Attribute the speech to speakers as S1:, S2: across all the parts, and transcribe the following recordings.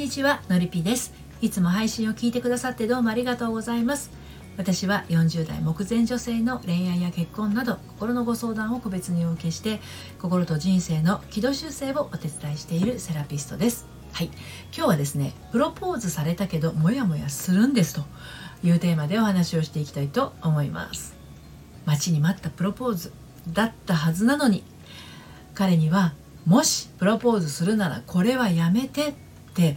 S1: にちはのりぴです。いつも配信を聞いてくださってどうもありがとうございます。私は40代目前女性の恋愛や結婚など心のご相談を個別にお受けして心と人生の軌道修正をお手伝いしているセラピストです。はい。今日はですねプロポーズされたけどモヤモヤするんですというテーマでお話をしていきたいと思います。待ちに待ったプロポーズだったはずなのに彼にはもしプロポーズするならこれはやめてって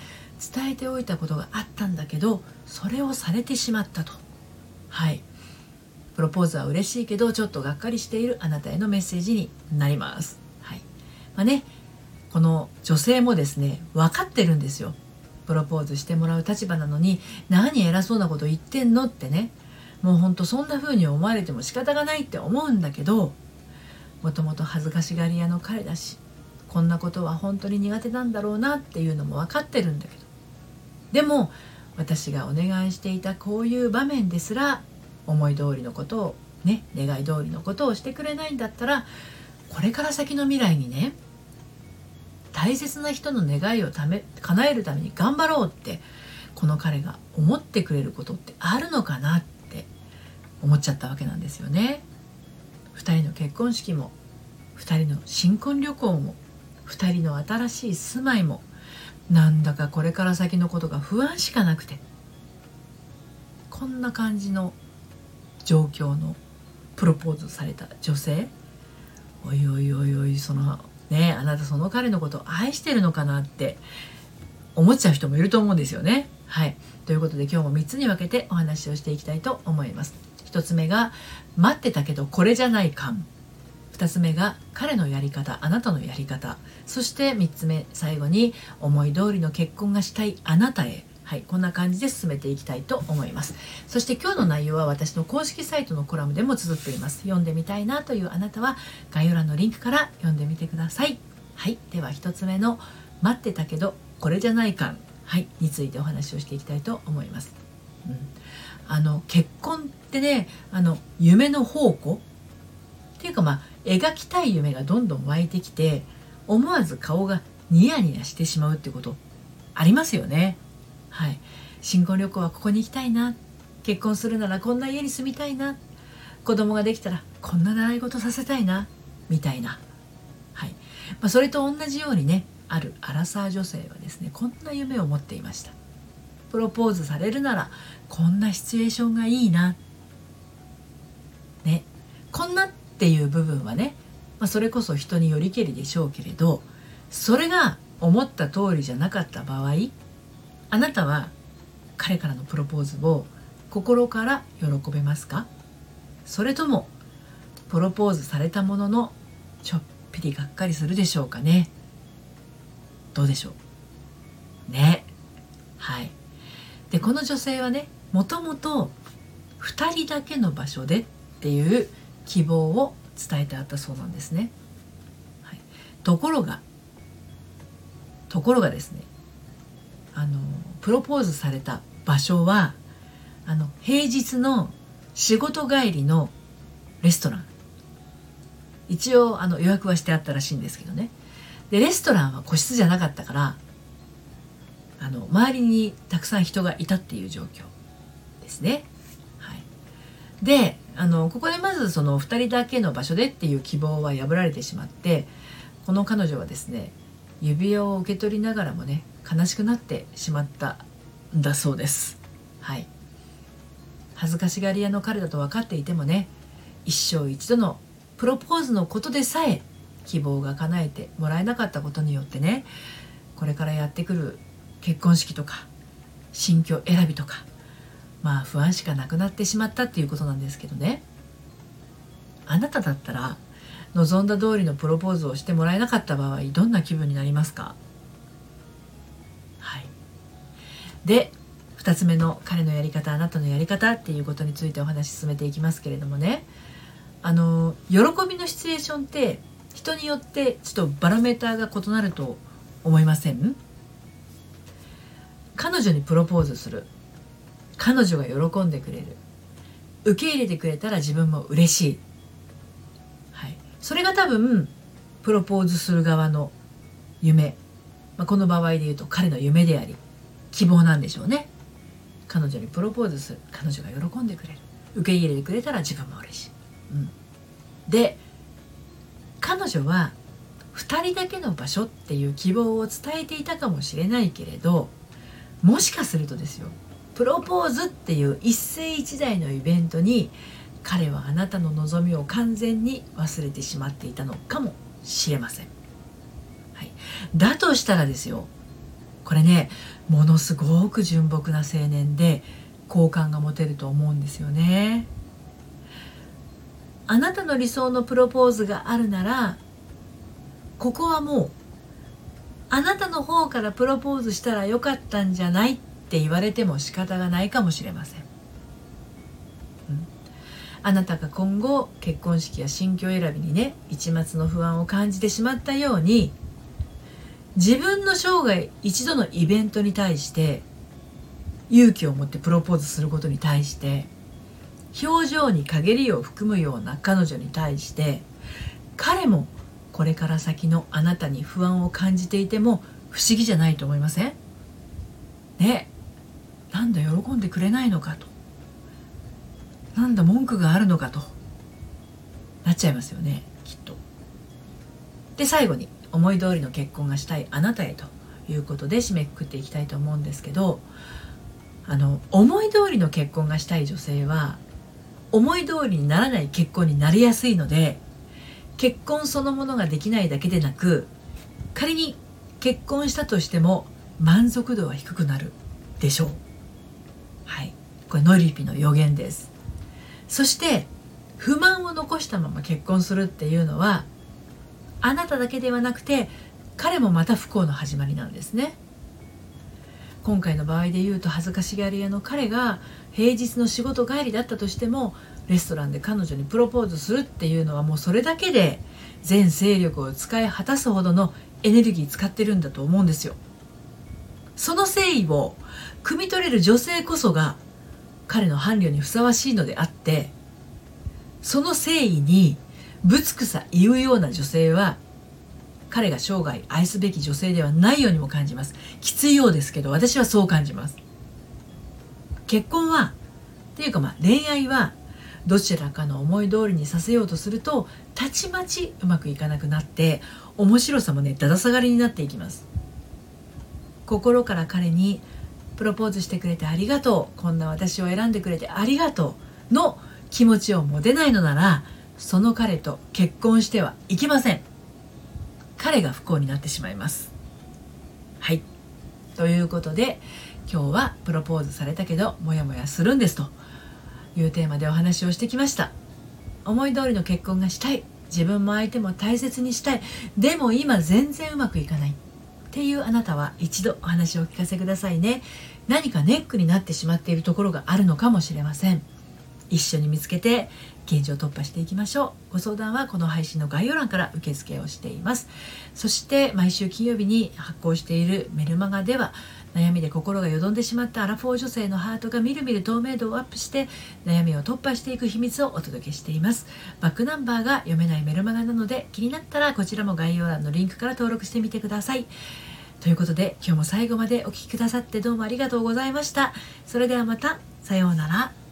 S1: 伝えておいたことがあったんだけどそれをされてしまったとはいプロポーズは嬉しいけどちょっとがっかりしているあなたへのメッセージになります。はいまあね、この女性もですね分かってるんですよ。プロポーズしてもらう立場なのに何偉そうなこと言ってんのってねもうほんとそんな風に思われても仕方がないって思うんだけどもともと恥ずかしがり屋の彼だしこんなことは本当に苦手なんだろうなっていうのも分かってるんだけどでも私がお願いしていたこういう場面ですら思い通りのことをね願い通りのことをしてくれないんだったらこれから先の未来にね大切な人の願いをため叶えるために頑張ろうってこの彼が思ってくれることってあるのかなって思っちゃったわけなんですよね。2人の結婚式も2人の新婚旅行も2人の新しい住まいもなんだかこれから先のことが不安しかなくてこんな感じの状況のプロポーズされた女性おいおいおいおいそのねあなたその彼のことを愛してるのかなって思っちゃう人もいると思うんですよね。はいということで今日も3つに分けてお話をしていきたいと思います。1つ目が待ってたけどこれじゃない感2つ目が彼のやり方あなたのやり方。そして3つ目最後に思い通りの結婚がしたいあなたへ。はい、こんな感じで進めていきたいと思います。そして今日の内容は私の公式サイトのコラムでも綴っています。読んでみたいなというあなたは概要欄のリンクから読んでみてください。はいでは1つ目の待ってたけどこれじゃない感。はいについてお話をしていきたいと思います、うん、あの結婚ってねあの夢の宝庫。っていうかまあ描きたい夢がどんどん湧いてきて思わず顔がニヤニヤしてしまうってことありますよね。はい。新婚旅行はここに行きたいな。結婚するならこんな家に住みたいな。子供ができたらこんな習い事させたいな。みたいな。はい、まあ、それと同じようにねあるアラサー女性はですねこんな夢を持っていました。プロポーズされるならこんなシチュエーションがいいな。ね。こんなっていう部分はね、まあ、それこそ人によりけりでしょうけれどそれが思った通りじゃなかった場合あなたは彼からのプロポーズを心から喜べますか？それともプロポーズされたもののちょっぴりがっかりするでしょうかね？どうでしょう？ね。はい。でこの女性はねもともと2人だけの場所でっていう希望を伝えてあったそうなんですね。はい、ところがところがですねあのプロポーズされた場所はあの平日の仕事帰りのレストラン一応あの予約はしてあったらしいんですけどねでレストランは個室じゃなかったからあの周りにたくさん人がいたっていう状況ですね。はい、であのここでまずその2人だけの場所でっていう希望は破られてしまってこの彼女はですね指輪を受け取りながらもね悲しくなってしまったんだそうです。はい恥ずかしがり屋の彼だと分かっていてもね一生一度のプロポーズのことでさえ希望が叶えてもらえなかったことによってねこれからやってくる結婚式とか新居選びとかまあ不安しかなくなってしまったっていうことなんですけどね。あなただったら望んだ通りのプロポーズをしてもらえなかった場合どんな気分になりますか？はい。で2つ目の彼のやり方あなたのやり方っていうことについてお話し進めていきますけれどもね。あの喜びのシチュエーションって人によってちょっとバロメーターが異なると思いません？彼女にプロポーズする。彼女が喜んでくれる。受け入れてくれたら自分も嬉しい、はい、それが多分プロポーズする側の夢、まあ、この場合で言うと彼の夢であり希望なんでしょうね。彼女にプロポーズする。彼女が喜んでくれる。受け入れてくれたら自分も嬉しい、うん、で彼女は2人だけの場所っていう希望を伝えていたかもしれないけれどもしかするとですよプロポーズっていう一世一代のイベントに彼はあなたの望みを完全に忘れてしまっていたのかもしれません、はい、だとしたらですよ。これねものすごく純朴な青年で好感が持てると思うんですよね。あなたの理想のプロポーズがあるならここはもうあなたの方からプロポーズしたらよかったんじゃないってって言われても仕方がないかもしれません、うん、あなたが今後結婚式や新居選びにね一末の不安を感じてしまったように自分の生涯一度のイベントに対して勇気を持ってプロポーズすることに対して表情に陰りを含むような彼女に対して彼もこれから先のあなたに不安を感じていても不思議じゃないと思いません？ね。なんだ喜んでくれないのかと。なんだ文句があるのかと。なっちゃいますよねきっと。で最後に思い通りの結婚がしたいあなたへと。いうことで締めくくっていきたいと思うんですけどあの思い通りの結婚がしたい女性は思い通りにならない結婚になりやすいので結婚そのものができないだけでなく仮に結婚したとしても満足度は低くなるでしょう。はい。これノリピの予言です。そして不満を残したまま結婚するっていうのはあなただけではなくて彼もまた不幸の始まりなんですね。今回の場合で言うと恥ずかしがり屋の彼が平日の仕事帰りだったとしてもレストランで彼女にプロポーズするっていうのはもうそれだけで全勢力を使い果たすほどのエネルギー使ってるんだと思うんですよ。その誠意を汲み取れる女性こそが彼の伴侶にふさわしいのであってその誠意にぶつくさ言うような女性は彼が生涯愛すべき女性ではないようにも感じます。きついようですけど私はそう感じます。結婚はっていうかまあ恋愛はどちらかの思い通りにさせようとするとたちまちうまくいかなくなって面白さもねだだ下がりになっていきます。心から彼にプロポーズしてくれてありがとう。こんな私を選んでくれてありがとうの気持ちを持てないのならその彼と結婚してはいけません。彼が不幸になってしまいます。はいということで今日はプロポーズされたけどモヤモヤするんですというテーマでお話をしてきました。思い通りの結婚がしたい。自分も相手も大切にしたい。でも今全然うまくいかない。っていうあなたは一度お話をお聞かせくださいね。何かネックになってしまっているところがあるのかもしれません。一緒に見つけて現状突破していきましょう。ご相談はこの配信の概要欄から受付をしています。そして毎週金曜日に発行しているメルマガでは悩みで心がよどんでしまったアラフォー女性のハートがみるみる透明度をアップして悩みを突破していく秘密をお届けしています。バックナンバーが読めないメルマガなので気になったらこちらも概要欄のリンクから登録してみてください。ということで今日も最後までお聴きくださってどうもありがとうございました。それではまたさようなら。